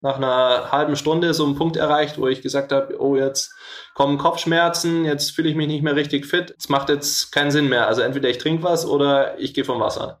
nach einer halben Stunde so einen Punkt erreicht, wo ich gesagt habe, oh, jetzt kommen Kopfschmerzen, jetzt fühle ich mich nicht mehr richtig fit. Es macht jetzt keinen Sinn mehr. Also entweder ich trinke was oder ich gehe vom Wasser.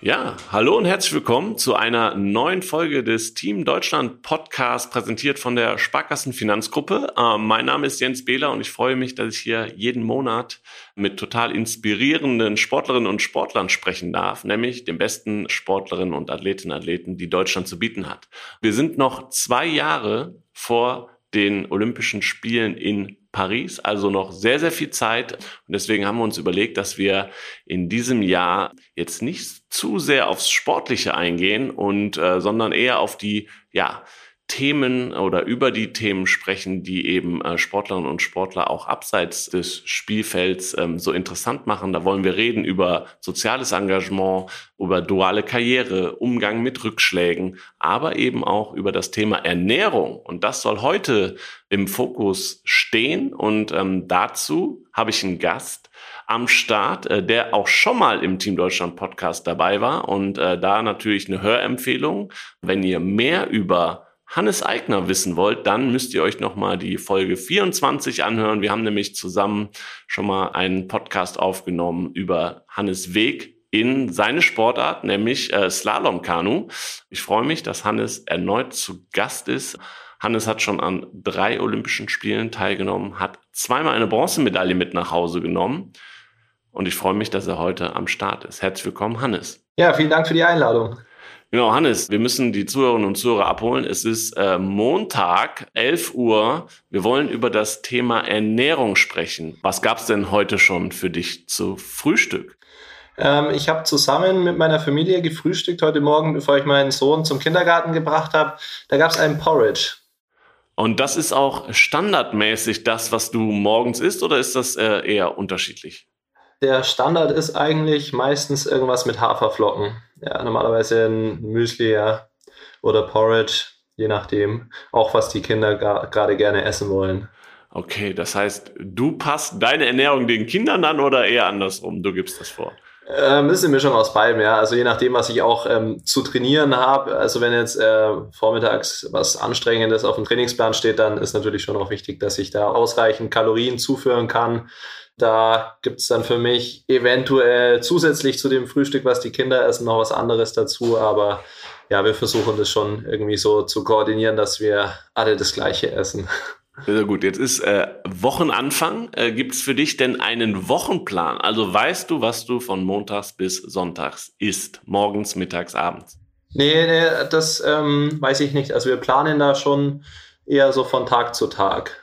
Ja, hallo und herzlich willkommen zu einer neuen Folge des Team Deutschland Podcast, präsentiert von der Sparkassen Finanzgruppe. Ähm, mein Name ist Jens Behler und ich freue mich, dass ich hier jeden Monat mit total inspirierenden Sportlerinnen und Sportlern sprechen darf, nämlich den besten Sportlerinnen und Athletinnen und Athleten, die Deutschland zu bieten hat. Wir sind noch zwei Jahre vor den Olympischen Spielen in Paris, also noch sehr, sehr viel Zeit. Und deswegen haben wir uns überlegt, dass wir in diesem Jahr jetzt nicht zu sehr aufs Sportliche eingehen und äh, sondern eher auf die, ja, Themen oder über die Themen sprechen, die eben äh, Sportlerinnen und Sportler auch abseits des Spielfelds ähm, so interessant machen. Da wollen wir reden über soziales Engagement, über duale Karriere, Umgang mit Rückschlägen, aber eben auch über das Thema Ernährung. Und das soll heute im Fokus stehen. Und ähm, dazu habe ich einen Gast, am Start, äh, der auch schon mal im Team Deutschland Podcast dabei war und äh, da natürlich eine Hörempfehlung. Wenn ihr mehr über Hannes Eigner wissen wollt, dann müsst ihr euch nochmal die Folge 24 anhören. Wir haben nämlich zusammen schon mal einen Podcast aufgenommen über Hannes Weg in seine Sportart, nämlich äh, Slalom-Kanu. Ich freue mich, dass Hannes erneut zu Gast ist. Hannes hat schon an drei Olympischen Spielen teilgenommen, hat zweimal eine Bronzemedaille mit nach Hause genommen. Und ich freue mich, dass er heute am Start ist. Herzlich willkommen, Hannes. Ja, vielen Dank für die Einladung. Genau, Hannes, wir müssen die Zuhörerinnen und Zuhörer abholen. Es ist äh, Montag, 11 Uhr. Wir wollen über das Thema Ernährung sprechen. Was gab's denn heute schon für dich zu Frühstück? Ähm, ich habe zusammen mit meiner Familie gefrühstückt heute Morgen, bevor ich meinen Sohn zum Kindergarten gebracht habe. Da gab's einen Porridge. Und das ist auch standardmäßig das, was du morgens isst, oder ist das äh, eher unterschiedlich? Der Standard ist eigentlich meistens irgendwas mit Haferflocken ja, normalerweise ein Müsli ja, oder Porridge, je nachdem, auch was die Kinder gerade gerne essen wollen. Okay, das heißt, du passt deine Ernährung den Kindern an oder eher andersrum? Du gibst das vor. Ähm, das ist eine Mischung aus beidem, ja. Also je nachdem, was ich auch ähm, zu trainieren habe. Also wenn jetzt äh, vormittags was Anstrengendes auf dem Trainingsplan steht, dann ist natürlich schon auch wichtig, dass ich da ausreichend Kalorien zuführen kann. Da gibt es dann für mich eventuell zusätzlich zu dem Frühstück, was die Kinder essen, noch was anderes dazu. Aber ja, wir versuchen das schon irgendwie so zu koordinieren, dass wir alle das Gleiche essen. Sehr gut. Jetzt ist äh, Wochenanfang. Äh, Gibt es für dich denn einen Wochenplan? Also weißt du, was du von Montags bis Sonntags isst? Morgens, mittags, abends? Nee, nee das ähm, weiß ich nicht. Also wir planen da schon eher so von Tag zu Tag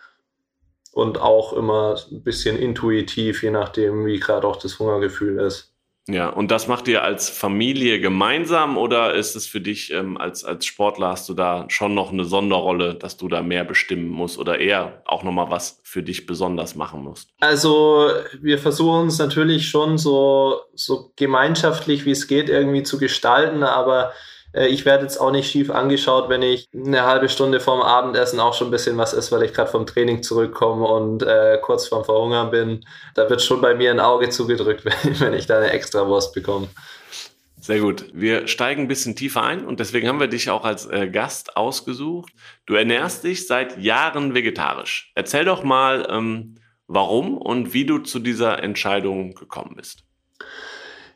und auch immer ein bisschen intuitiv, je nachdem, wie gerade auch das Hungergefühl ist. Ja, und das macht ihr als Familie gemeinsam oder ist es für dich ähm, als, als Sportler, hast du da schon noch eine Sonderrolle, dass du da mehr bestimmen musst oder eher auch nochmal was für dich besonders machen musst? Also wir versuchen es natürlich schon so, so gemeinschaftlich, wie es geht, irgendwie zu gestalten, aber ich werde jetzt auch nicht schief angeschaut, wenn ich eine halbe Stunde vorm Abendessen auch schon ein bisschen was esse, weil ich gerade vom Training zurückkomme und äh, kurz vorm Verhungern bin. Da wird schon bei mir ein Auge zugedrückt, wenn, wenn ich da eine extra Wurst bekomme. Sehr gut. Wir steigen ein bisschen tiefer ein und deswegen haben wir dich auch als äh, Gast ausgesucht. Du ernährst dich seit Jahren vegetarisch. Erzähl doch mal, ähm, warum und wie du zu dieser Entscheidung gekommen bist.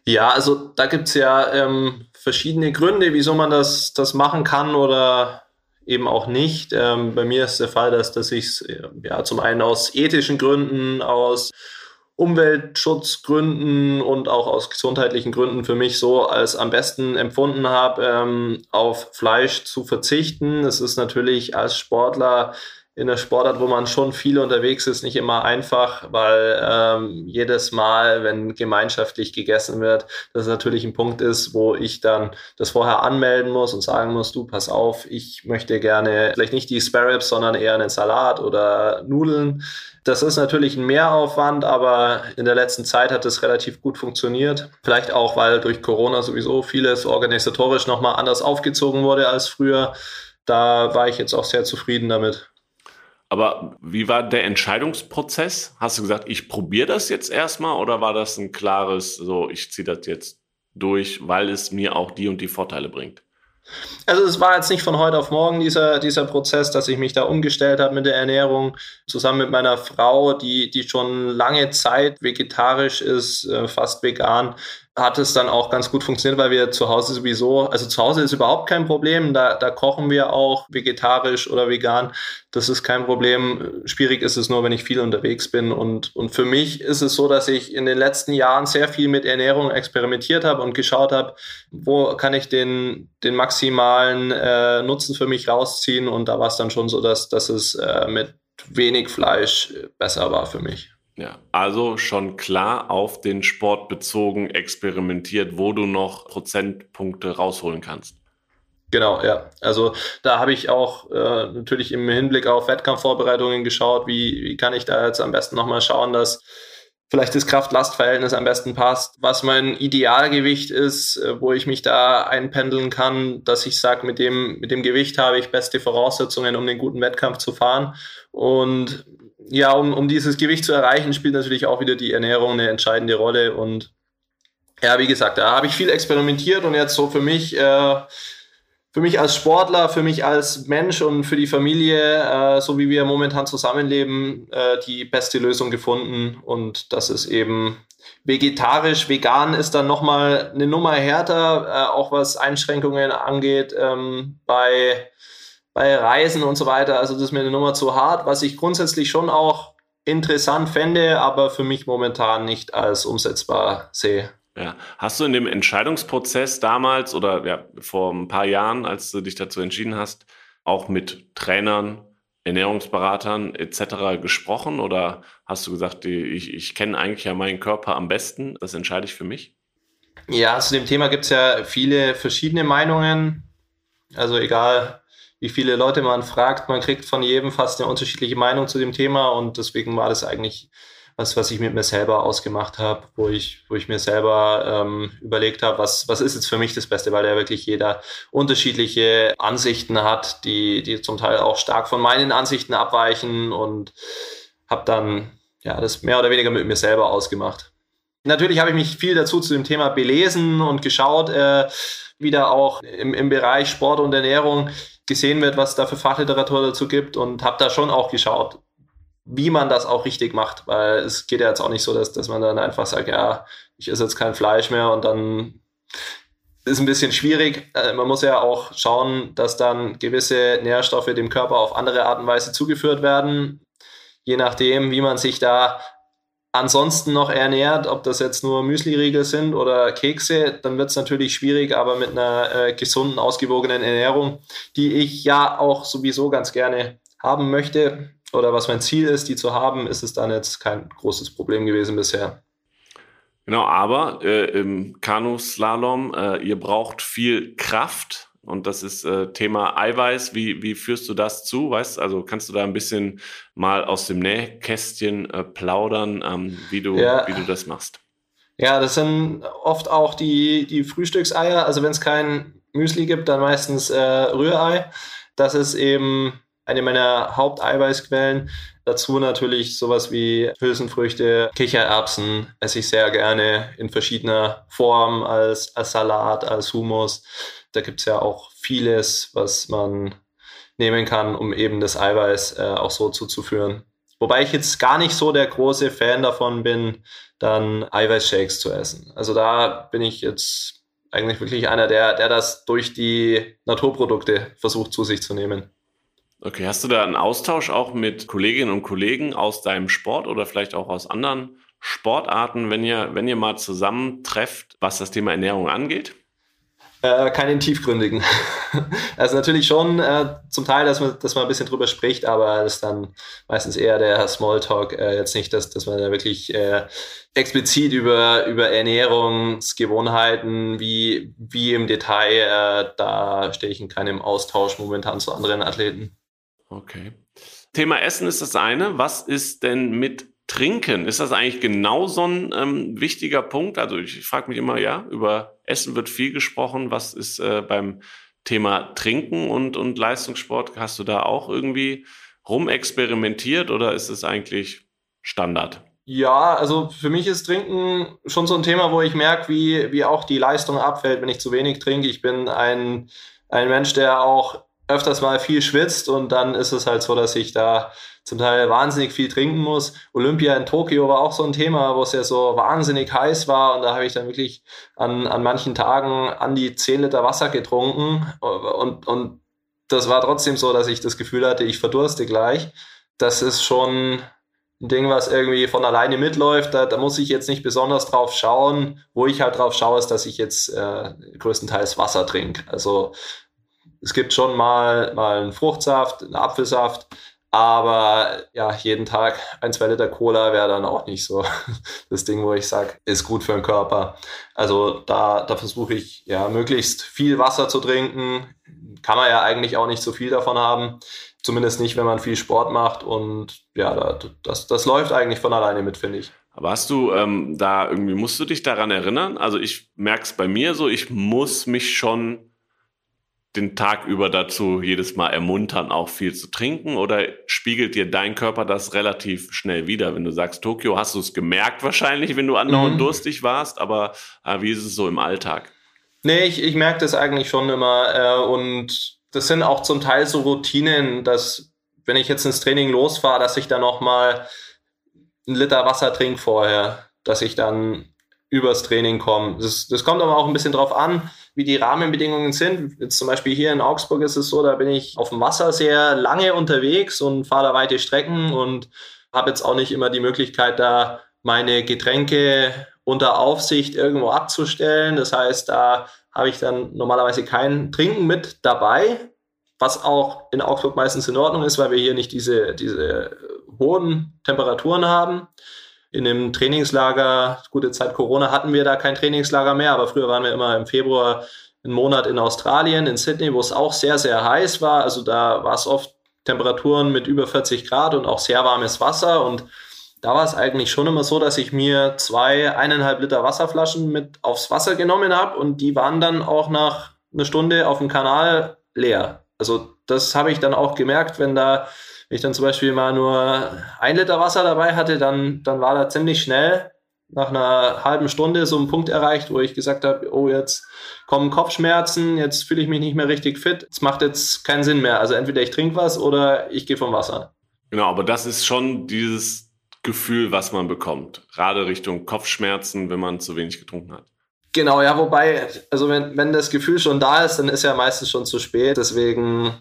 Ja, also da gibt es ja ähm, verschiedene Gründe, wieso man das, das machen kann oder eben auch nicht. Ähm, bei mir ist der Fall, dass, dass ich es ja, zum einen aus ethischen Gründen, aus Umweltschutzgründen und auch aus gesundheitlichen Gründen für mich so als am besten empfunden habe, ähm, auf Fleisch zu verzichten. Es ist natürlich als Sportler in der Sportart, wo man schon viel unterwegs ist, nicht immer einfach, weil ähm, jedes Mal, wenn gemeinschaftlich gegessen wird, das natürlich ein Punkt ist, wo ich dann das vorher anmelden muss und sagen muss, du, pass auf, ich möchte gerne vielleicht nicht die Sparrows, sondern eher einen Salat oder Nudeln. Das ist natürlich ein Mehraufwand, aber in der letzten Zeit hat es relativ gut funktioniert. Vielleicht auch, weil durch Corona sowieso vieles organisatorisch nochmal anders aufgezogen wurde als früher. Da war ich jetzt auch sehr zufrieden damit. Aber wie war der Entscheidungsprozess? Hast du gesagt, ich probiere das jetzt erstmal oder war das ein klares, so ich ziehe das jetzt durch, weil es mir auch die und die Vorteile bringt? Also es war jetzt nicht von heute auf morgen dieser, dieser Prozess, dass ich mich da umgestellt habe mit der Ernährung, zusammen mit meiner Frau, die, die schon lange Zeit vegetarisch ist, äh, fast vegan, hat es dann auch ganz gut funktioniert, weil wir zu Hause sowieso, also zu Hause ist überhaupt kein Problem, da, da kochen wir auch vegetarisch oder vegan, das ist kein Problem. Schwierig ist es nur, wenn ich viel unterwegs bin und, und für mich ist es so, dass ich in den letzten Jahren sehr viel mit Ernährung experimentiert habe und geschaut habe, wo kann ich den, den maximalen äh, Nutzen für mich rausziehen und da war es dann schon so, dass, dass es äh, mit wenig Fleisch besser war für mich. Ja, also schon klar auf den Sport bezogen experimentiert, wo du noch Prozentpunkte rausholen kannst. Genau, ja. Also da habe ich auch äh, natürlich im Hinblick auf Wettkampfvorbereitungen geschaut, wie, wie kann ich da jetzt am besten nochmal schauen, dass vielleicht das Kraft-Last-Verhältnis am besten passt, was mein Idealgewicht ist, äh, wo ich mich da einpendeln kann, dass ich sage, mit dem, mit dem Gewicht habe ich beste Voraussetzungen, um den guten Wettkampf zu fahren. Und ja, um, um dieses Gewicht zu erreichen, spielt natürlich auch wieder die Ernährung eine entscheidende Rolle. Und ja, wie gesagt, da habe ich viel experimentiert und jetzt so für mich, äh, für mich als Sportler, für mich als Mensch und für die Familie, äh, so wie wir momentan zusammenleben, äh, die beste Lösung gefunden. Und das ist eben vegetarisch, vegan ist dann nochmal eine Nummer härter, äh, auch was Einschränkungen angeht. Ähm, bei bei Reisen und so weiter. Also das ist mir eine Nummer zu hart, was ich grundsätzlich schon auch interessant fände, aber für mich momentan nicht als umsetzbar sehe. Ja. Hast du in dem Entscheidungsprozess damals oder ja, vor ein paar Jahren, als du dich dazu entschieden hast, auch mit Trainern, Ernährungsberatern etc. gesprochen oder hast du gesagt, ich, ich kenne eigentlich ja meinen Körper am besten, das entscheide ich für mich? Ja, zu dem Thema gibt es ja viele verschiedene Meinungen. Also egal, wie viele Leute man fragt, man kriegt von jedem fast eine unterschiedliche Meinung zu dem Thema. Und deswegen war das eigentlich was, was ich mit mir selber ausgemacht habe, wo ich, wo ich mir selber ähm, überlegt habe, was, was ist jetzt für mich das Beste, weil ja wirklich jeder unterschiedliche Ansichten hat, die, die zum Teil auch stark von meinen Ansichten abweichen. Und habe dann ja das mehr oder weniger mit mir selber ausgemacht. Natürlich habe ich mich viel dazu zu dem Thema belesen und geschaut, äh, wieder auch im, im Bereich Sport und Ernährung gesehen wird, was es da für Fachliteratur dazu gibt und habe da schon auch geschaut, wie man das auch richtig macht, weil es geht ja jetzt auch nicht so, dass, dass man dann einfach sagt, ja, ich esse jetzt kein Fleisch mehr und dann ist ein bisschen schwierig. Äh, man muss ja auch schauen, dass dann gewisse Nährstoffe dem Körper auf andere Art und Weise zugeführt werden. Je nachdem, wie man sich da ansonsten noch ernährt, ob das jetzt nur Müsliriegel sind oder Kekse, dann wird es natürlich schwierig, aber mit einer äh, gesunden, ausgewogenen Ernährung, die ich ja auch sowieso ganz gerne haben möchte oder was mein Ziel ist, die zu haben, ist es dann jetzt kein großes Problem gewesen bisher. Genau, aber äh, im Kanuslalom, äh, ihr braucht viel Kraft und das ist äh, Thema Eiweiß. Wie, wie führst du das zu? Weißt also kannst du da ein bisschen mal aus dem Nähkästchen äh, plaudern, ähm, wie, du, ja. wie du das machst? Ja, das sind oft auch die, die Frühstückseier. Also wenn es kein Müsli gibt, dann meistens äh, Rührei. Das ist eben eine meiner Haupteiweißquellen. Dazu natürlich sowas wie Hülsenfrüchte, Kichererbsen esse ich sehr gerne in verschiedener Form als, als Salat, als Hummus. Da gibt es ja auch vieles, was man nehmen kann, um eben das Eiweiß äh, auch so zuzuführen. Wobei ich jetzt gar nicht so der große Fan davon bin, dann Eiweißshakes zu essen. Also da bin ich jetzt eigentlich wirklich einer, der, der das durch die Naturprodukte versucht zu sich zu nehmen. Okay, hast du da einen Austausch auch mit Kolleginnen und Kollegen aus deinem Sport oder vielleicht auch aus anderen Sportarten, wenn ihr, wenn ihr mal zusammentrefft, was das Thema Ernährung angeht? Äh, keinen tiefgründigen. also natürlich schon äh, zum Teil, dass man, dass man ein bisschen drüber spricht, aber das ist dann meistens eher der Smalltalk, äh, jetzt nicht, dass, dass man da wirklich äh, explizit über, über Ernährungsgewohnheiten, wie, wie im Detail, äh, da stehe ich in keinem Austausch momentan zu anderen Athleten. Okay. Thema Essen ist das eine. Was ist denn mit Trinken, ist das eigentlich genau so ein ähm, wichtiger Punkt? Also ich frage mich immer, ja, über Essen wird viel gesprochen. Was ist äh, beim Thema Trinken und, und Leistungssport? Hast du da auch irgendwie rumexperimentiert oder ist es eigentlich Standard? Ja, also für mich ist Trinken schon so ein Thema, wo ich merke, wie, wie auch die Leistung abfällt, wenn ich zu wenig trinke. Ich bin ein, ein Mensch, der auch öfters mal viel schwitzt und dann ist es halt so, dass ich da zum Teil wahnsinnig viel trinken muss. Olympia in Tokio war auch so ein Thema, wo es ja so wahnsinnig heiß war und da habe ich dann wirklich an, an manchen Tagen an die 10 Liter Wasser getrunken und, und das war trotzdem so, dass ich das Gefühl hatte, ich verdurste gleich. Das ist schon ein Ding, was irgendwie von alleine mitläuft. Da, da muss ich jetzt nicht besonders drauf schauen. Wo ich halt drauf schaue, ist, dass ich jetzt äh, größtenteils Wasser trinke. Also es gibt schon mal, mal einen Fruchtsaft, einen Apfelsaft, aber ja, jeden Tag ein, zwei Liter Cola wäre dann auch nicht so das Ding, wo ich sage, ist gut für den Körper. Also da, da versuche ich ja möglichst viel Wasser zu trinken. Kann man ja eigentlich auch nicht so viel davon haben. Zumindest nicht, wenn man viel Sport macht. Und ja, das, das läuft eigentlich von alleine mit, finde ich. Aber hast du ähm, da irgendwie, musst du dich daran erinnern? Also ich merke es bei mir so, ich muss mich schon den Tag über dazu jedes Mal ermuntern, auch viel zu trinken? Oder spiegelt dir dein Körper das relativ schnell wieder? Wenn du sagst Tokio, hast du es gemerkt wahrscheinlich, wenn du andauernd mhm. durstig warst, aber äh, wie ist es so im Alltag? Nee, ich, ich merke das eigentlich schon immer. Äh, und das sind auch zum Teil so Routinen, dass wenn ich jetzt ins Training losfahre, dass ich dann nochmal einen Liter Wasser trinke vorher, dass ich dann übers Training komme. Das, das kommt aber auch ein bisschen drauf an, wie die Rahmenbedingungen sind. Jetzt zum Beispiel hier in Augsburg ist es so, da bin ich auf dem Wasser sehr lange unterwegs und fahre da weite Strecken und habe jetzt auch nicht immer die Möglichkeit, da meine Getränke unter Aufsicht irgendwo abzustellen. Das heißt, da habe ich dann normalerweise kein Trinken mit dabei, was auch in Augsburg meistens in Ordnung ist, weil wir hier nicht diese, diese hohen Temperaturen haben. In dem Trainingslager, gute Zeit Corona, hatten wir da kein Trainingslager mehr, aber früher waren wir immer im Februar einen Monat in Australien, in Sydney, wo es auch sehr, sehr heiß war. Also da war es oft Temperaturen mit über 40 Grad und auch sehr warmes Wasser und da war es eigentlich schon immer so, dass ich mir zwei eineinhalb Liter Wasserflaschen mit aufs Wasser genommen habe und die waren dann auch nach einer Stunde auf dem Kanal leer. Also das habe ich dann auch gemerkt, wenn da wenn ich dann zum Beispiel mal nur ein Liter Wasser dabei hatte, dann, dann war da ziemlich schnell nach einer halben Stunde so ein Punkt erreicht, wo ich gesagt habe, oh, jetzt kommen Kopfschmerzen, jetzt fühle ich mich nicht mehr richtig fit, es macht jetzt keinen Sinn mehr. Also entweder ich trinke was oder ich gehe vom Wasser. Genau, aber das ist schon dieses Gefühl, was man bekommt. Gerade Richtung Kopfschmerzen, wenn man zu wenig getrunken hat. Genau, ja, wobei, also wenn, wenn das Gefühl schon da ist, dann ist ja meistens schon zu spät. Deswegen,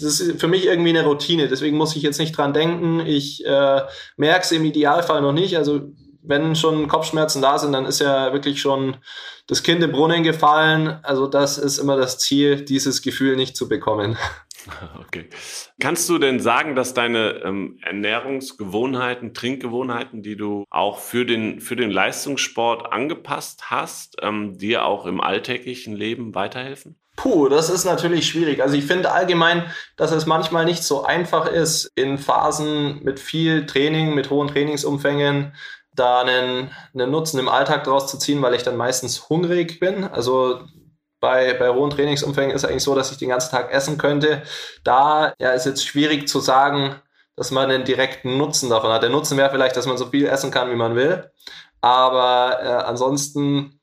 das ist für mich irgendwie eine Routine. Deswegen muss ich jetzt nicht dran denken. Ich äh, merke es im Idealfall noch nicht. Also wenn schon Kopfschmerzen da sind, dann ist ja wirklich schon das Kind im Brunnen gefallen. Also das ist immer das Ziel, dieses Gefühl nicht zu bekommen. Okay. Kannst du denn sagen, dass deine ähm, Ernährungsgewohnheiten, Trinkgewohnheiten, die du auch für den, für den Leistungssport angepasst hast, ähm, dir auch im alltäglichen Leben weiterhelfen? Puh, das ist natürlich schwierig. Also ich finde allgemein, dass es manchmal nicht so einfach ist, in Phasen mit viel Training, mit hohen Trainingsumfängen, da einen, einen Nutzen im Alltag daraus zu ziehen, weil ich dann meistens hungrig bin. Also bei, bei hohen Trainingsumfängen ist eigentlich so, dass ich den ganzen Tag essen könnte. Da ja, ist jetzt schwierig zu sagen, dass man einen direkten Nutzen davon hat. Der Nutzen wäre vielleicht, dass man so viel essen kann, wie man will. Aber äh, ansonsten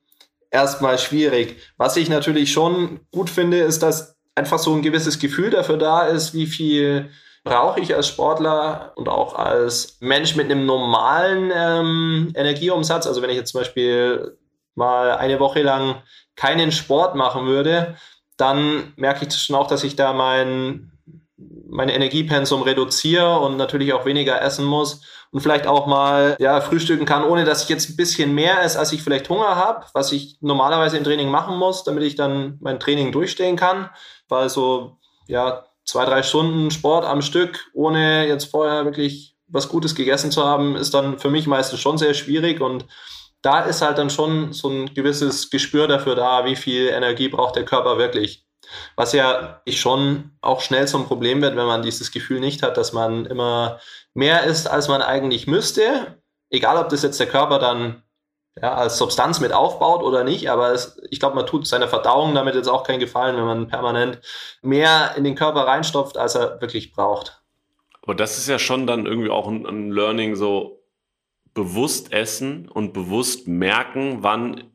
erstmal schwierig. Was ich natürlich schon gut finde, ist, dass einfach so ein gewisses Gefühl dafür da ist, wie viel brauche ich als Sportler und auch als Mensch mit einem normalen ähm, Energieumsatz. Also wenn ich jetzt zum Beispiel mal eine Woche lang keinen Sport machen würde, dann merke ich schon auch, dass ich da mein, mein Energiepensum reduziere und natürlich auch weniger essen muss und vielleicht auch mal ja, frühstücken kann, ohne dass ich jetzt ein bisschen mehr esse, als ich vielleicht Hunger habe, was ich normalerweise im Training machen muss, damit ich dann mein Training durchstehen kann. Weil so ja, zwei, drei Stunden Sport am Stück, ohne jetzt vorher wirklich was Gutes gegessen zu haben, ist dann für mich meistens schon sehr schwierig und da ist halt dann schon so ein gewisses Gespür dafür da, wie viel Energie braucht der Körper wirklich. Was ja schon auch schnell zum Problem wird, wenn man dieses Gefühl nicht hat, dass man immer mehr isst, als man eigentlich müsste. Egal, ob das jetzt der Körper dann ja, als Substanz mit aufbaut oder nicht, aber es, ich glaube, man tut seiner Verdauung damit jetzt auch keinen Gefallen, wenn man permanent mehr in den Körper reinstopft, als er wirklich braucht. Aber das ist ja schon dann irgendwie auch ein, ein Learning, so bewusst essen und bewusst merken, wann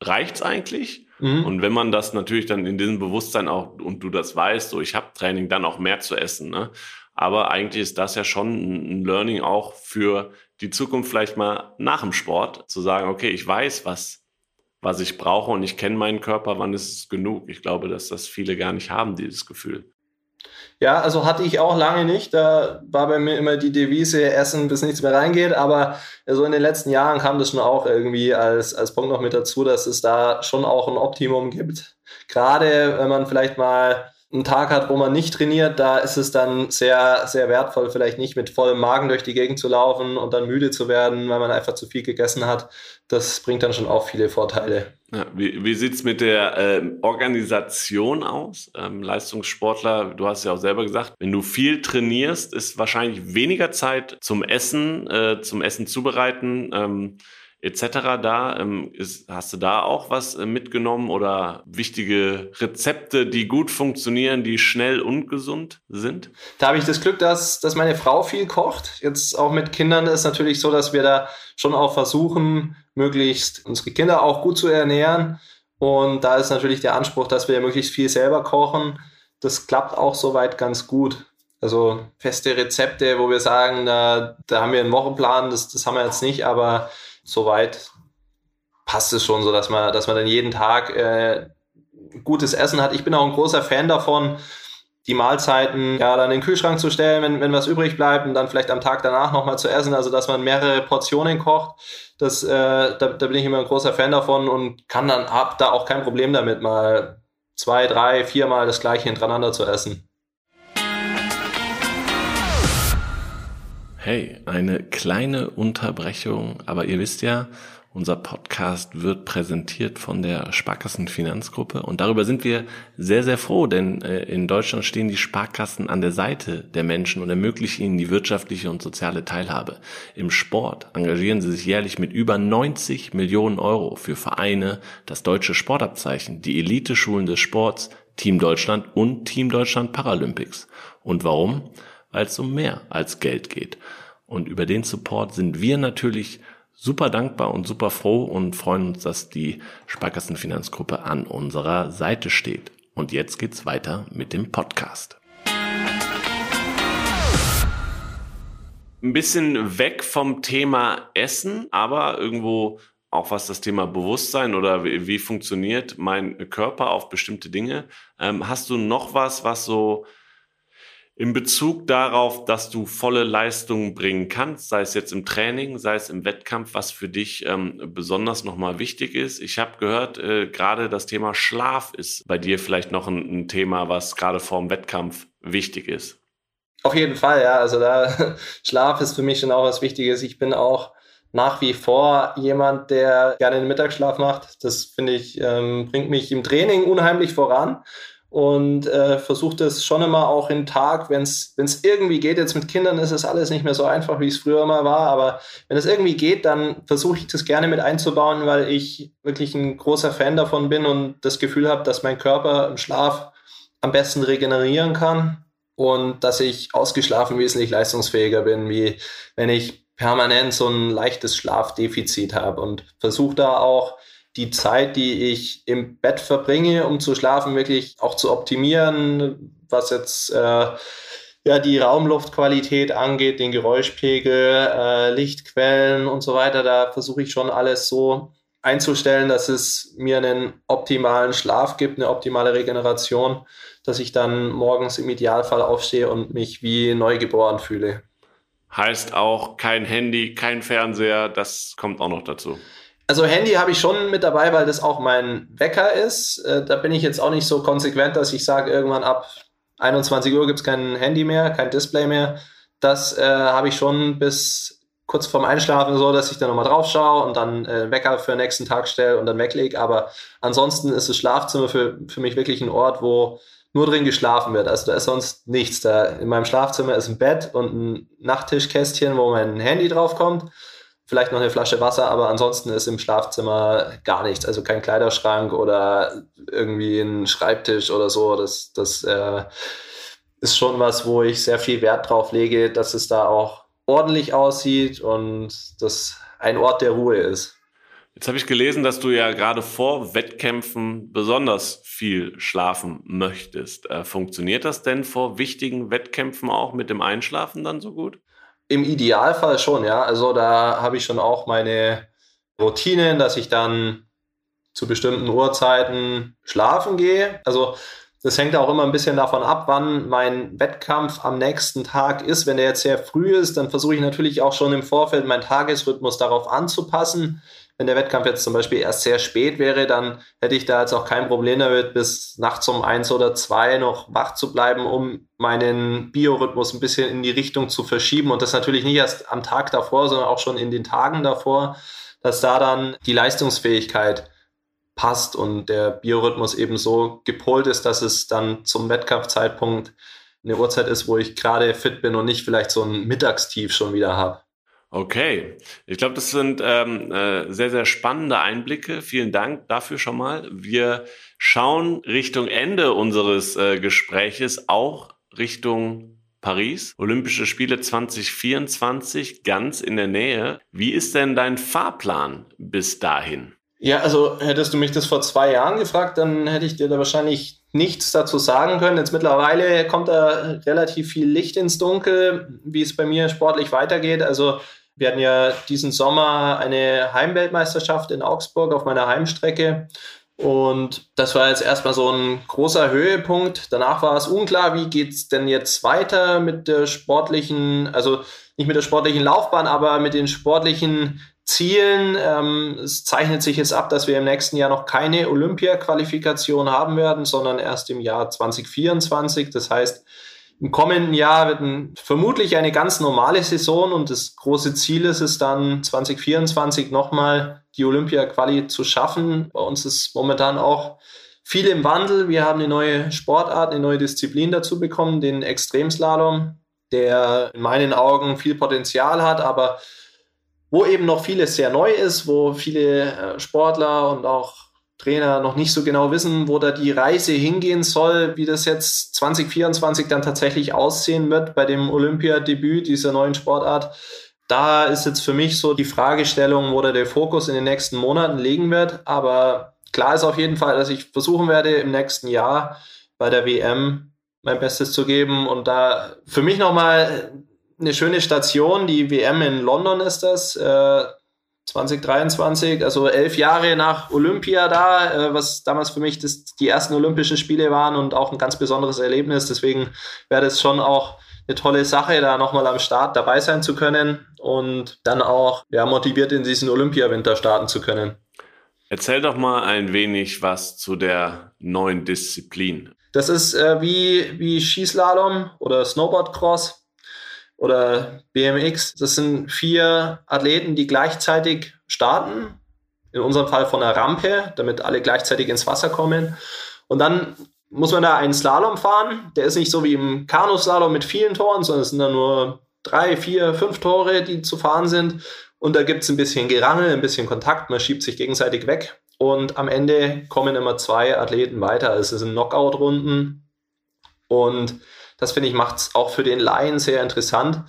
reicht's eigentlich? Mhm. Und wenn man das natürlich dann in diesem Bewusstsein auch und du das weißt, so ich habe Training, dann auch mehr zu essen. Ne? Aber eigentlich ist das ja schon ein Learning auch für die Zukunft vielleicht mal nach dem Sport, zu sagen, okay, ich weiß, was, was ich brauche und ich kenne meinen Körper, wann ist es genug. Ich glaube, dass das viele gar nicht haben, dieses Gefühl. Ja, also hatte ich auch lange nicht. Da war bei mir immer die Devise Essen, bis nichts mehr reingeht. Aber so in den letzten Jahren kam das schon auch irgendwie als, als Punkt noch mit dazu, dass es da schon auch ein Optimum gibt. Gerade wenn man vielleicht mal einen Tag hat, wo man nicht trainiert, da ist es dann sehr, sehr wertvoll, vielleicht nicht mit vollem Magen durch die Gegend zu laufen und dann müde zu werden, weil man einfach zu viel gegessen hat. Das bringt dann schon auch viele Vorteile. Ja, wie wie sieht es mit der äh, Organisation aus? Ähm, Leistungssportler, du hast ja auch selber gesagt, wenn du viel trainierst, ist wahrscheinlich weniger Zeit zum Essen, äh, zum Essen zubereiten. Ähm, etc. da. Ähm, ist, hast du da auch was äh, mitgenommen oder wichtige Rezepte, die gut funktionieren, die schnell und gesund sind? Da habe ich das Glück, dass, dass meine Frau viel kocht. Jetzt auch mit Kindern ist natürlich so, dass wir da schon auch versuchen, möglichst unsere Kinder auch gut zu ernähren. Und da ist natürlich der Anspruch, dass wir möglichst viel selber kochen. Das klappt auch soweit ganz gut. Also feste Rezepte, wo wir sagen, da, da haben wir einen Wochenplan, das, das haben wir jetzt nicht, aber soweit passt es schon so, dass man, dass man dann jeden Tag äh, gutes Essen hat. Ich bin auch ein großer Fan davon, die Mahlzeiten ja dann in den Kühlschrank zu stellen, wenn, wenn was übrig bleibt und dann vielleicht am Tag danach nochmal zu essen, also dass man mehrere Portionen kocht. Das, äh, da, da bin ich immer ein großer Fan davon und kann dann, hab da auch kein Problem damit, mal zwei, drei, viermal das gleiche hintereinander zu essen. Hey, eine kleine Unterbrechung, aber ihr wisst ja, unser Podcast wird präsentiert von der Sparkassen Finanzgruppe und darüber sind wir sehr, sehr froh, denn äh, in Deutschland stehen die Sparkassen an der Seite der Menschen und ermöglichen ihnen die wirtschaftliche und soziale Teilhabe. Im Sport engagieren sie sich jährlich mit über 90 Millionen Euro für Vereine, das deutsche Sportabzeichen, die Elite-Schulen des Sports, Team Deutschland und Team Deutschland Paralympics. Und warum? Weil es um mehr als Geld geht. Und über den Support sind wir natürlich super dankbar und super froh und freuen uns, dass die Sparkassenfinanzgruppe an unserer Seite steht. Und jetzt geht's weiter mit dem Podcast. Ein bisschen weg vom Thema Essen, aber irgendwo auch was das Thema Bewusstsein oder wie, wie funktioniert mein Körper auf bestimmte Dinge. Ähm, hast du noch was, was so in Bezug darauf, dass du volle Leistung bringen kannst, sei es jetzt im Training, sei es im Wettkampf, was für dich ähm, besonders nochmal wichtig ist. Ich habe gehört, äh, gerade das Thema Schlaf ist bei dir vielleicht noch ein, ein Thema, was gerade vor dem Wettkampf wichtig ist. Auf jeden Fall, ja. Also da Schlaf ist für mich schon auch was Wichtiges. Ich bin auch nach wie vor jemand, der gerne den Mittagsschlaf macht. Das finde ich, ähm, bringt mich im Training unheimlich voran und äh, versuche das schon immer auch in Tag, wenn es irgendwie geht. Jetzt mit Kindern ist es alles nicht mehr so einfach, wie es früher mal war, aber wenn es irgendwie geht, dann versuche ich das gerne mit einzubauen, weil ich wirklich ein großer Fan davon bin und das Gefühl habe, dass mein Körper im Schlaf am besten regenerieren kann und dass ich ausgeschlafen wesentlich leistungsfähiger bin, wie wenn ich permanent so ein leichtes Schlafdefizit habe und versuche da auch die Zeit, die ich im Bett verbringe, um zu schlafen, wirklich auch zu optimieren, was jetzt äh, ja die Raumluftqualität angeht, den Geräuschpegel, äh, Lichtquellen und so weiter. Da versuche ich schon alles so einzustellen, dass es mir einen optimalen Schlaf gibt, eine optimale Regeneration, dass ich dann morgens im Idealfall aufstehe und mich wie neugeboren fühle. Heißt auch kein Handy, kein Fernseher, das kommt auch noch dazu. Also Handy habe ich schon mit dabei, weil das auch mein Wecker ist. Äh, da bin ich jetzt auch nicht so konsequent, dass ich sage, irgendwann ab 21 Uhr gibt es kein Handy mehr, kein Display mehr. Das äh, habe ich schon bis kurz vorm Einschlafen so, dass ich da nochmal drauf schaue und dann äh, Wecker für den nächsten Tag stelle und dann weglege. Aber ansonsten ist das Schlafzimmer für, für mich wirklich ein Ort, wo nur drin geschlafen wird. Also da ist sonst nichts. Da in meinem Schlafzimmer ist ein Bett und ein Nachttischkästchen, wo mein Handy draufkommt vielleicht noch eine Flasche Wasser, aber ansonsten ist im Schlafzimmer gar nichts. Also kein Kleiderschrank oder irgendwie ein Schreibtisch oder so. Das, das, äh, ist schon was, wo ich sehr viel Wert drauf lege, dass es da auch ordentlich aussieht und dass ein Ort der Ruhe ist. Jetzt habe ich gelesen, dass du ja gerade vor Wettkämpfen besonders viel schlafen möchtest. Äh, funktioniert das denn vor wichtigen Wettkämpfen auch mit dem Einschlafen dann so gut? Im Idealfall schon, ja. Also da habe ich schon auch meine Routinen, dass ich dann zu bestimmten Uhrzeiten schlafen gehe. Also das hängt auch immer ein bisschen davon ab, wann mein Wettkampf am nächsten Tag ist. Wenn der jetzt sehr früh ist, dann versuche ich natürlich auch schon im Vorfeld meinen Tagesrhythmus darauf anzupassen. Wenn der Wettkampf jetzt zum Beispiel erst sehr spät wäre, dann hätte ich da jetzt auch kein Problem damit, bis nachts um eins oder zwei noch wach zu bleiben, um meinen Biorhythmus ein bisschen in die Richtung zu verschieben. Und das natürlich nicht erst am Tag davor, sondern auch schon in den Tagen davor, dass da dann die Leistungsfähigkeit passt und der Biorhythmus eben so gepolt ist, dass es dann zum Wettkampfzeitpunkt eine Uhrzeit ist, wo ich gerade fit bin und nicht vielleicht so ein Mittagstief schon wieder habe. Okay, ich glaube, das sind ähm, äh, sehr, sehr spannende Einblicke. Vielen Dank dafür schon mal. Wir schauen Richtung Ende unseres äh, Gespräches auch Richtung Paris, Olympische Spiele 2024, ganz in der Nähe. Wie ist denn dein Fahrplan bis dahin? Ja, also hättest du mich das vor zwei Jahren gefragt, dann hätte ich dir da wahrscheinlich nichts dazu sagen können. Jetzt mittlerweile kommt da relativ viel Licht ins Dunkel, wie es bei mir sportlich weitergeht. Also wir hatten ja diesen Sommer eine Heimweltmeisterschaft in Augsburg auf meiner Heimstrecke. Und das war jetzt erstmal so ein großer Höhepunkt. Danach war es unklar, wie geht es denn jetzt weiter mit der sportlichen, also nicht mit der sportlichen Laufbahn, aber mit den sportlichen Zielen. Ähm, es zeichnet sich jetzt ab, dass wir im nächsten Jahr noch keine Olympia-Qualifikation haben werden, sondern erst im Jahr 2024. Das heißt, im kommenden Jahr wird ein, vermutlich eine ganz normale Saison und das große Ziel ist es dann 2024 nochmal die Olympia-Quali zu schaffen. Bei uns ist momentan auch viel im Wandel. Wir haben eine neue Sportart, eine neue Disziplin dazu bekommen, den Extremslalom, der in meinen Augen viel Potenzial hat, aber wo eben noch vieles sehr neu ist, wo viele äh, Sportler und auch Trainer noch nicht so genau wissen, wo da die Reise hingehen soll, wie das jetzt 2024 dann tatsächlich aussehen wird bei dem Olympiadebüt dieser neuen Sportart. Da ist jetzt für mich so die Fragestellung, wo da der Fokus in den nächsten Monaten liegen wird. Aber klar ist auf jeden Fall, dass ich versuchen werde, im nächsten Jahr bei der WM mein Bestes zu geben und da für mich nochmal eine schöne Station. Die WM in London ist das. Äh, 2023, also elf Jahre nach Olympia da, äh, was damals für mich das, die ersten Olympischen Spiele waren und auch ein ganz besonderes Erlebnis. Deswegen wäre das schon auch eine tolle Sache, da nochmal am Start dabei sein zu können und dann auch ja, motiviert in diesen Olympiawinter starten zu können. Erzähl doch mal ein wenig was zu der neuen Disziplin. Das ist äh, wie, wie Skislalom oder Snowboardcross oder BMX. Das sind vier Athleten, die gleichzeitig starten. In unserem Fall von der Rampe, damit alle gleichzeitig ins Wasser kommen. Und dann muss man da einen Slalom fahren. Der ist nicht so wie im Kanuslalom mit vielen Toren, sondern es sind dann nur drei, vier, fünf Tore, die zu fahren sind. Und da gibt es ein bisschen Gerangel, ein bisschen Kontakt, man schiebt sich gegenseitig weg. Und am Ende kommen immer zwei Athleten weiter. Es sind Knockout-Runden. Und das finde ich macht es auch für den Laien sehr interessant.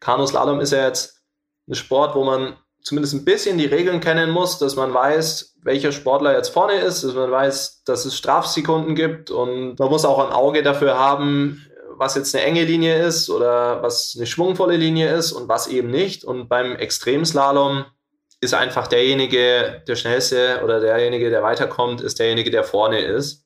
Kanuslalom ist ja jetzt ein Sport, wo man zumindest ein bisschen die Regeln kennen muss, dass man weiß, welcher Sportler jetzt vorne ist, dass man weiß, dass es Strafsekunden gibt und man muss auch ein Auge dafür haben, was jetzt eine enge Linie ist oder was eine schwungvolle Linie ist und was eben nicht. Und beim Extremslalom ist einfach derjenige, der schnellste oder derjenige, der weiterkommt, ist derjenige, der vorne ist.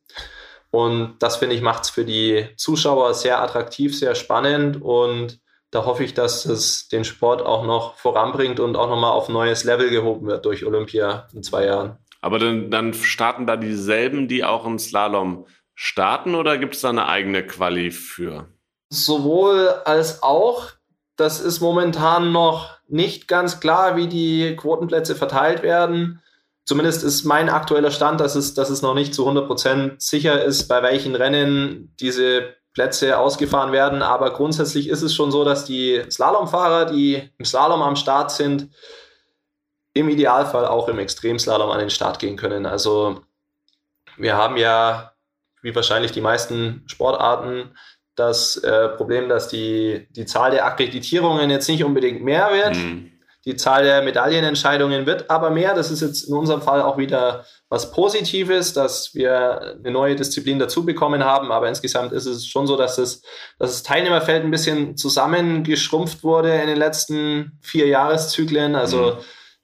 Und das finde ich macht es für die Zuschauer sehr attraktiv, sehr spannend und da hoffe ich, dass es den Sport auch noch voranbringt und auch nochmal auf neues Level gehoben wird durch Olympia in zwei Jahren. Aber dann, dann starten da dieselben, die auch im Slalom starten oder gibt es da eine eigene Quali für? Sowohl als auch. Das ist momentan noch nicht ganz klar, wie die Quotenplätze verteilt werden. Zumindest ist mein aktueller Stand, dass es, dass es noch nicht zu 100% sicher ist, bei welchen Rennen diese Plätze ausgefahren werden. Aber grundsätzlich ist es schon so, dass die Slalomfahrer, die im Slalom am Start sind, im Idealfall auch im Extremslalom an den Start gehen können. Also wir haben ja, wie wahrscheinlich die meisten Sportarten, das äh, Problem, dass die, die Zahl der Akkreditierungen jetzt nicht unbedingt mehr wird. Mhm. Die Zahl der Medaillenentscheidungen wird aber mehr. Das ist jetzt in unserem Fall auch wieder was Positives, dass wir eine neue Disziplin dazu bekommen haben. Aber insgesamt ist es schon so, dass, es, dass das Teilnehmerfeld ein bisschen zusammengeschrumpft wurde in den letzten vier Jahreszyklen. Also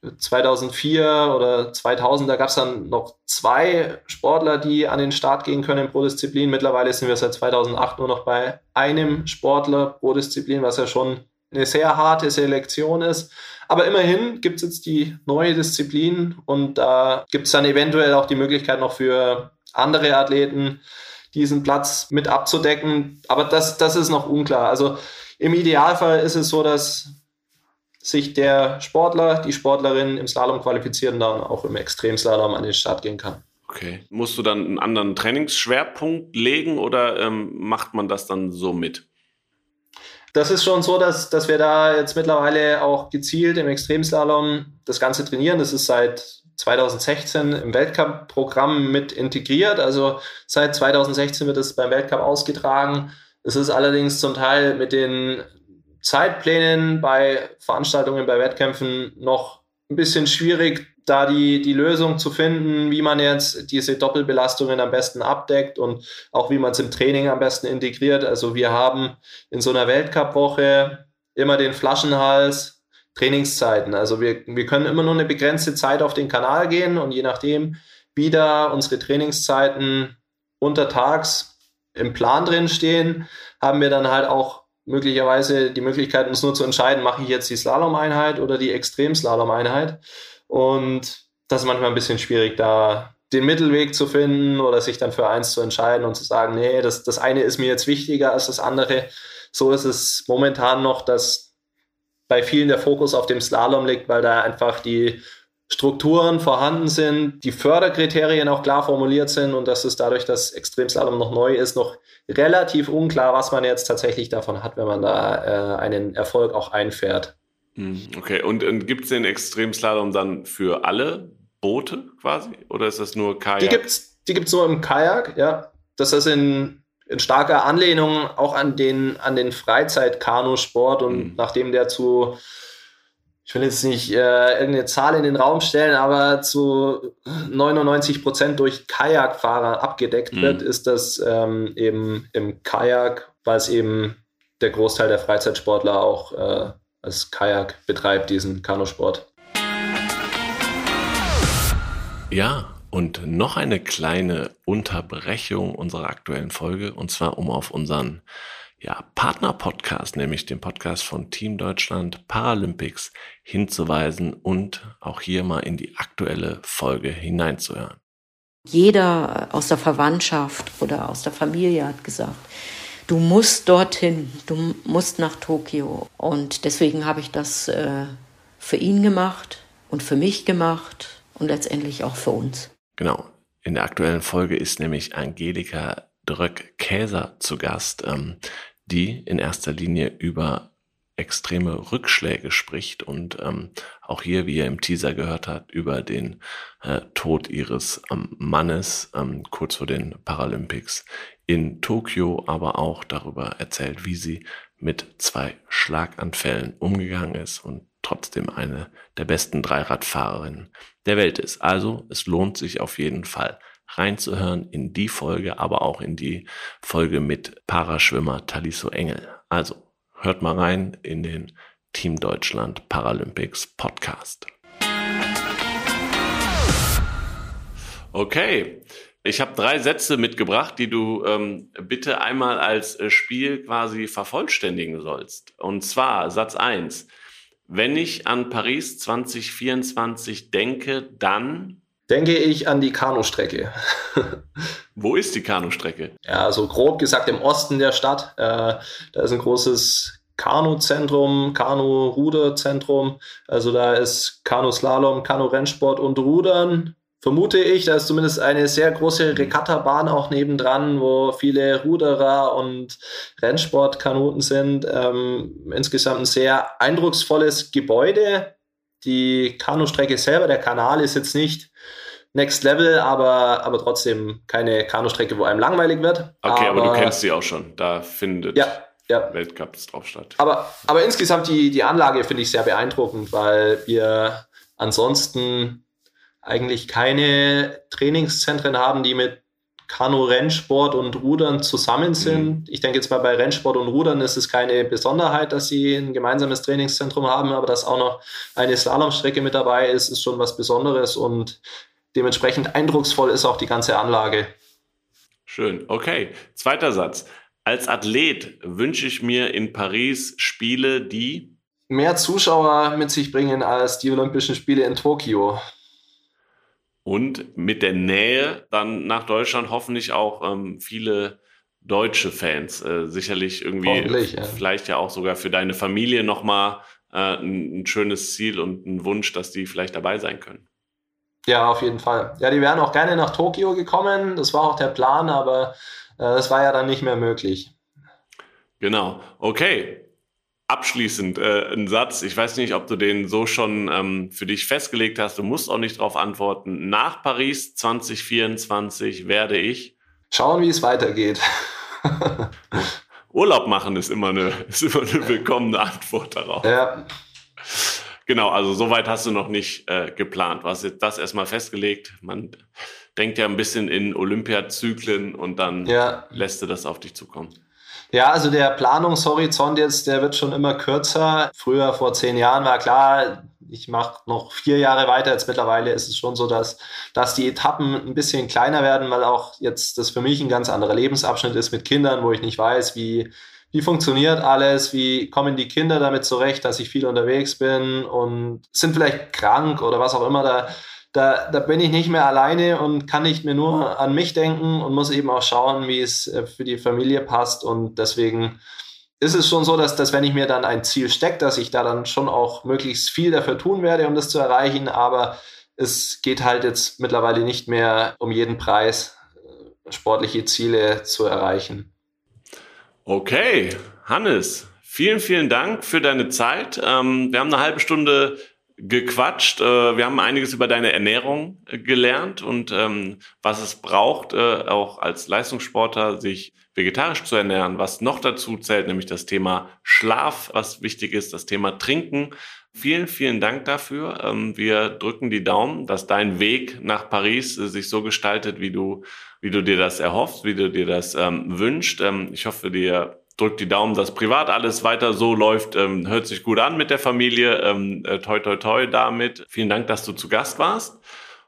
mhm. 2004 oder 2000, da gab es dann noch zwei Sportler, die an den Start gehen können pro Disziplin. Mittlerweile sind wir seit 2008 nur noch bei einem Sportler pro Disziplin, was ja schon eine sehr harte Selektion ist. Aber immerhin gibt es jetzt die neue Disziplin und da gibt es dann eventuell auch die Möglichkeit noch für andere Athleten diesen Platz mit abzudecken. Aber das, das ist noch unklar. Also im Idealfall ist es so, dass sich der Sportler, die Sportlerin im Slalom qualifizieren, dann auch im Extremslalom an den Start gehen kann. Okay. Musst du dann einen anderen Trainingsschwerpunkt legen oder ähm, macht man das dann so mit? Das ist schon so, dass, dass wir da jetzt mittlerweile auch gezielt im Extremslalom das Ganze trainieren. Das ist seit 2016 im Weltcup-Programm mit integriert. Also seit 2016 wird es beim Weltcup ausgetragen. Es ist allerdings zum Teil mit den Zeitplänen bei Veranstaltungen, bei Wettkämpfen noch ein bisschen schwierig, da die, die Lösung zu finden, wie man jetzt diese Doppelbelastungen am besten abdeckt und auch wie man es im Training am besten integriert. Also wir haben in so einer Weltcup-Woche immer den Flaschenhals Trainingszeiten. Also wir, wir können immer nur eine begrenzte Zeit auf den Kanal gehen und je nachdem, wie da unsere Trainingszeiten untertags im Plan drin stehen, haben wir dann halt auch möglicherweise die Möglichkeit, uns nur zu entscheiden, mache ich jetzt die Slalom-Einheit oder die Extrem-Slalom-Einheit. Und das ist manchmal ein bisschen schwierig, da den Mittelweg zu finden oder sich dann für eins zu entscheiden und zu sagen, nee, das, das eine ist mir jetzt wichtiger als das andere. So ist es momentan noch, dass bei vielen der Fokus auf dem Slalom liegt, weil da einfach die Strukturen vorhanden sind, die Förderkriterien auch klar formuliert sind und dass es dadurch, dass Extremslalom noch neu ist, noch relativ unklar, was man jetzt tatsächlich davon hat, wenn man da äh, einen Erfolg auch einfährt. Hm, okay, und, und gibt es den Extremslalom dann für alle Boote quasi? Oder ist das nur Kajak? Die gibt es die gibt's nur im Kajak, ja. Das ist in, in starker Anlehnung auch an den, an den Freizeit-Kanusport und mhm. nachdem der zu, ich will jetzt nicht äh, irgendeine Zahl in den Raum stellen, aber zu 99 Prozent durch Kajakfahrer abgedeckt mhm. wird, ist das ähm, eben im Kajak, weil es eben der Großteil der Freizeitsportler auch äh, als Kajak betreibt, diesen Kanusport. Ja, und noch eine kleine Unterbrechung unserer aktuellen Folge, und zwar um auf unseren ja, Partner-Podcast, nämlich den Podcast von Team Deutschland Paralympics hinzuweisen und auch hier mal in die aktuelle Folge hineinzuhören. Jeder aus der Verwandtschaft oder aus der Familie hat gesagt, du musst dorthin, du musst nach Tokio. Und deswegen habe ich das äh, für ihn gemacht und für mich gemacht und letztendlich auch für uns. Genau. In der aktuellen Folge ist nämlich Angelika Dröck-Käser zu Gast, ähm, die in erster Linie über extreme Rückschläge spricht und ähm, auch hier, wie ihr im Teaser gehört habt, über den äh, Tod ihres ähm, Mannes ähm, kurz vor den Paralympics in Tokio, aber auch darüber erzählt, wie sie mit zwei Schlaganfällen umgegangen ist und trotzdem eine der besten Dreiradfahrerinnen der Welt ist. Also es lohnt sich auf jeden Fall reinzuhören in die Folge, aber auch in die Folge mit Paraschwimmer Taliso Engel. Also hört mal rein in den Team Deutschland Paralympics Podcast. Okay, ich habe drei Sätze mitgebracht, die du ähm, bitte einmal als äh, Spiel quasi vervollständigen sollst. Und zwar Satz eins: Wenn ich an Paris 2024 denke, dann denke ich an die Kanustrecke. Wo ist die Kanustrecke? Ja, also grob gesagt im Osten der Stadt. Äh, da ist ein großes Kanu-Zentrum, Kanu-Ruderzentrum. Also da ist Kanu-Slalom, Kanu-Rennsport und Rudern vermute ich. Da ist zumindest eine sehr große Regattabahn auch nebendran, wo viele Ruderer und Rennsportkanuten sind. Ähm, insgesamt ein sehr eindrucksvolles Gebäude. Die Kanustrecke selber, der Kanal ist jetzt nicht Next Level, aber, aber trotzdem keine Kanustrecke, wo einem langweilig wird. Okay, aber, aber du kennst sie auch schon. Da findet ja, ja. Weltcups drauf statt. Aber, aber insgesamt die, die Anlage finde ich sehr beeindruckend, weil wir ansonsten eigentlich keine Trainingszentren haben, die mit Kanu-Rennsport und Rudern zusammen sind. Mhm. Ich denke jetzt mal bei Rennsport und Rudern ist es keine Besonderheit, dass sie ein gemeinsames Trainingszentrum haben, aber dass auch noch eine Slalomstrecke mit dabei ist, ist schon was Besonderes und dementsprechend eindrucksvoll ist auch die ganze Anlage. Schön. Okay. Zweiter Satz. Als Athlet wünsche ich mir in Paris Spiele, die mehr Zuschauer mit sich bringen als die Olympischen Spiele in Tokio. Und mit der Nähe dann nach Deutschland hoffentlich auch ähm, viele deutsche Fans. Äh, sicherlich irgendwie, ja. vielleicht ja auch sogar für deine Familie nochmal äh, ein, ein schönes Ziel und ein Wunsch, dass die vielleicht dabei sein können. Ja, auf jeden Fall. Ja, die wären auch gerne nach Tokio gekommen. Das war auch der Plan, aber äh, das war ja dann nicht mehr möglich. Genau. Okay. Abschließend äh, ein Satz. Ich weiß nicht, ob du den so schon ähm, für dich festgelegt hast. Du musst auch nicht darauf antworten. Nach Paris 2024 werde ich schauen, wie es weitergeht. Urlaub machen ist immer eine, ist immer eine willkommene Antwort darauf. Ja. Genau, also soweit hast du noch nicht äh, geplant. Du hast jetzt das erstmal festgelegt. Man denkt ja ein bisschen in Olympiazyklen und dann ja. lässt du das auf dich zukommen. Ja, also der Planungshorizont jetzt, der wird schon immer kürzer. Früher, vor zehn Jahren, war klar, ich mache noch vier Jahre weiter. Jetzt mittlerweile ist es schon so, dass, dass die Etappen ein bisschen kleiner werden, weil auch jetzt das für mich ein ganz anderer Lebensabschnitt ist mit Kindern, wo ich nicht weiß, wie, wie funktioniert alles, wie kommen die Kinder damit zurecht, dass ich viel unterwegs bin und sind vielleicht krank oder was auch immer. Da, da, da bin ich nicht mehr alleine und kann nicht mehr nur an mich denken und muss eben auch schauen, wie es äh, für die Familie passt. Und deswegen ist es schon so, dass, dass wenn ich mir dann ein Ziel stecke, dass ich da dann schon auch möglichst viel dafür tun werde, um das zu erreichen. Aber es geht halt jetzt mittlerweile nicht mehr um jeden Preis, äh, sportliche Ziele zu erreichen. Okay, Hannes, vielen, vielen Dank für deine Zeit. Ähm, wir haben eine halbe Stunde gequatscht. Äh, wir haben einiges über deine Ernährung äh, gelernt und ähm, was es braucht, äh, auch als Leistungssportler sich vegetarisch zu ernähren. Was noch dazu zählt, nämlich das Thema Schlaf, was wichtig ist, das Thema Trinken. Vielen, vielen Dank dafür. Ähm, wir drücken die Daumen, dass dein Weg nach Paris äh, sich so gestaltet, wie du wie du dir das erhoffst, wie du dir das ähm, wünscht. Ich hoffe, dir drückt die Daumen, dass privat alles weiter so läuft. Ähm, hört sich gut an mit der Familie. Ähm, äh, toi, toi, toi damit. Vielen Dank, dass du zu Gast warst.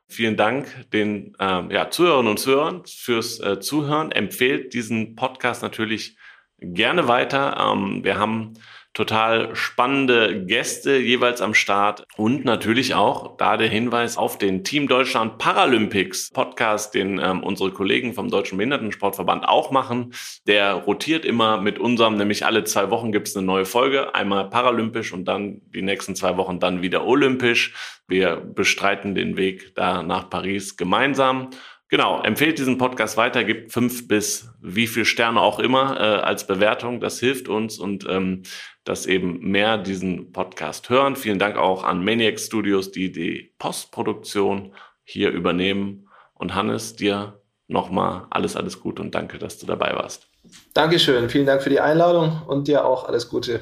Vielen Dank den ähm, ja, Zuhörerinnen und Zuhörern fürs äh, Zuhören. Empfehlt diesen Podcast natürlich gerne weiter. Ähm, wir haben total spannende Gäste jeweils am Start und natürlich auch da der Hinweis auf den Team Deutschland Paralympics Podcast, den ähm, unsere Kollegen vom Deutschen Behindertensportverband auch machen. Der rotiert immer mit unserem, nämlich alle zwei Wochen gibt es eine neue Folge, einmal paralympisch und dann die nächsten zwei Wochen dann wieder olympisch. Wir bestreiten den Weg da nach Paris gemeinsam. Genau, empfehlt diesen Podcast weiter, gibt fünf bis wie viel Sterne auch immer äh, als Bewertung. Das hilft uns und ähm, dass eben mehr diesen Podcast hören. Vielen Dank auch an Maniac Studios, die die Postproduktion hier übernehmen. Und Hannes, dir nochmal alles, alles Gute und danke, dass du dabei warst. Dankeschön, vielen Dank für die Einladung und dir auch alles Gute.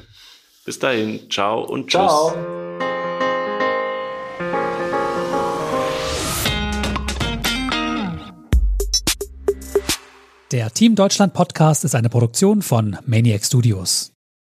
Bis dahin, ciao und tschüss. Ciao. Der Team Deutschland Podcast ist eine Produktion von Maniac Studios.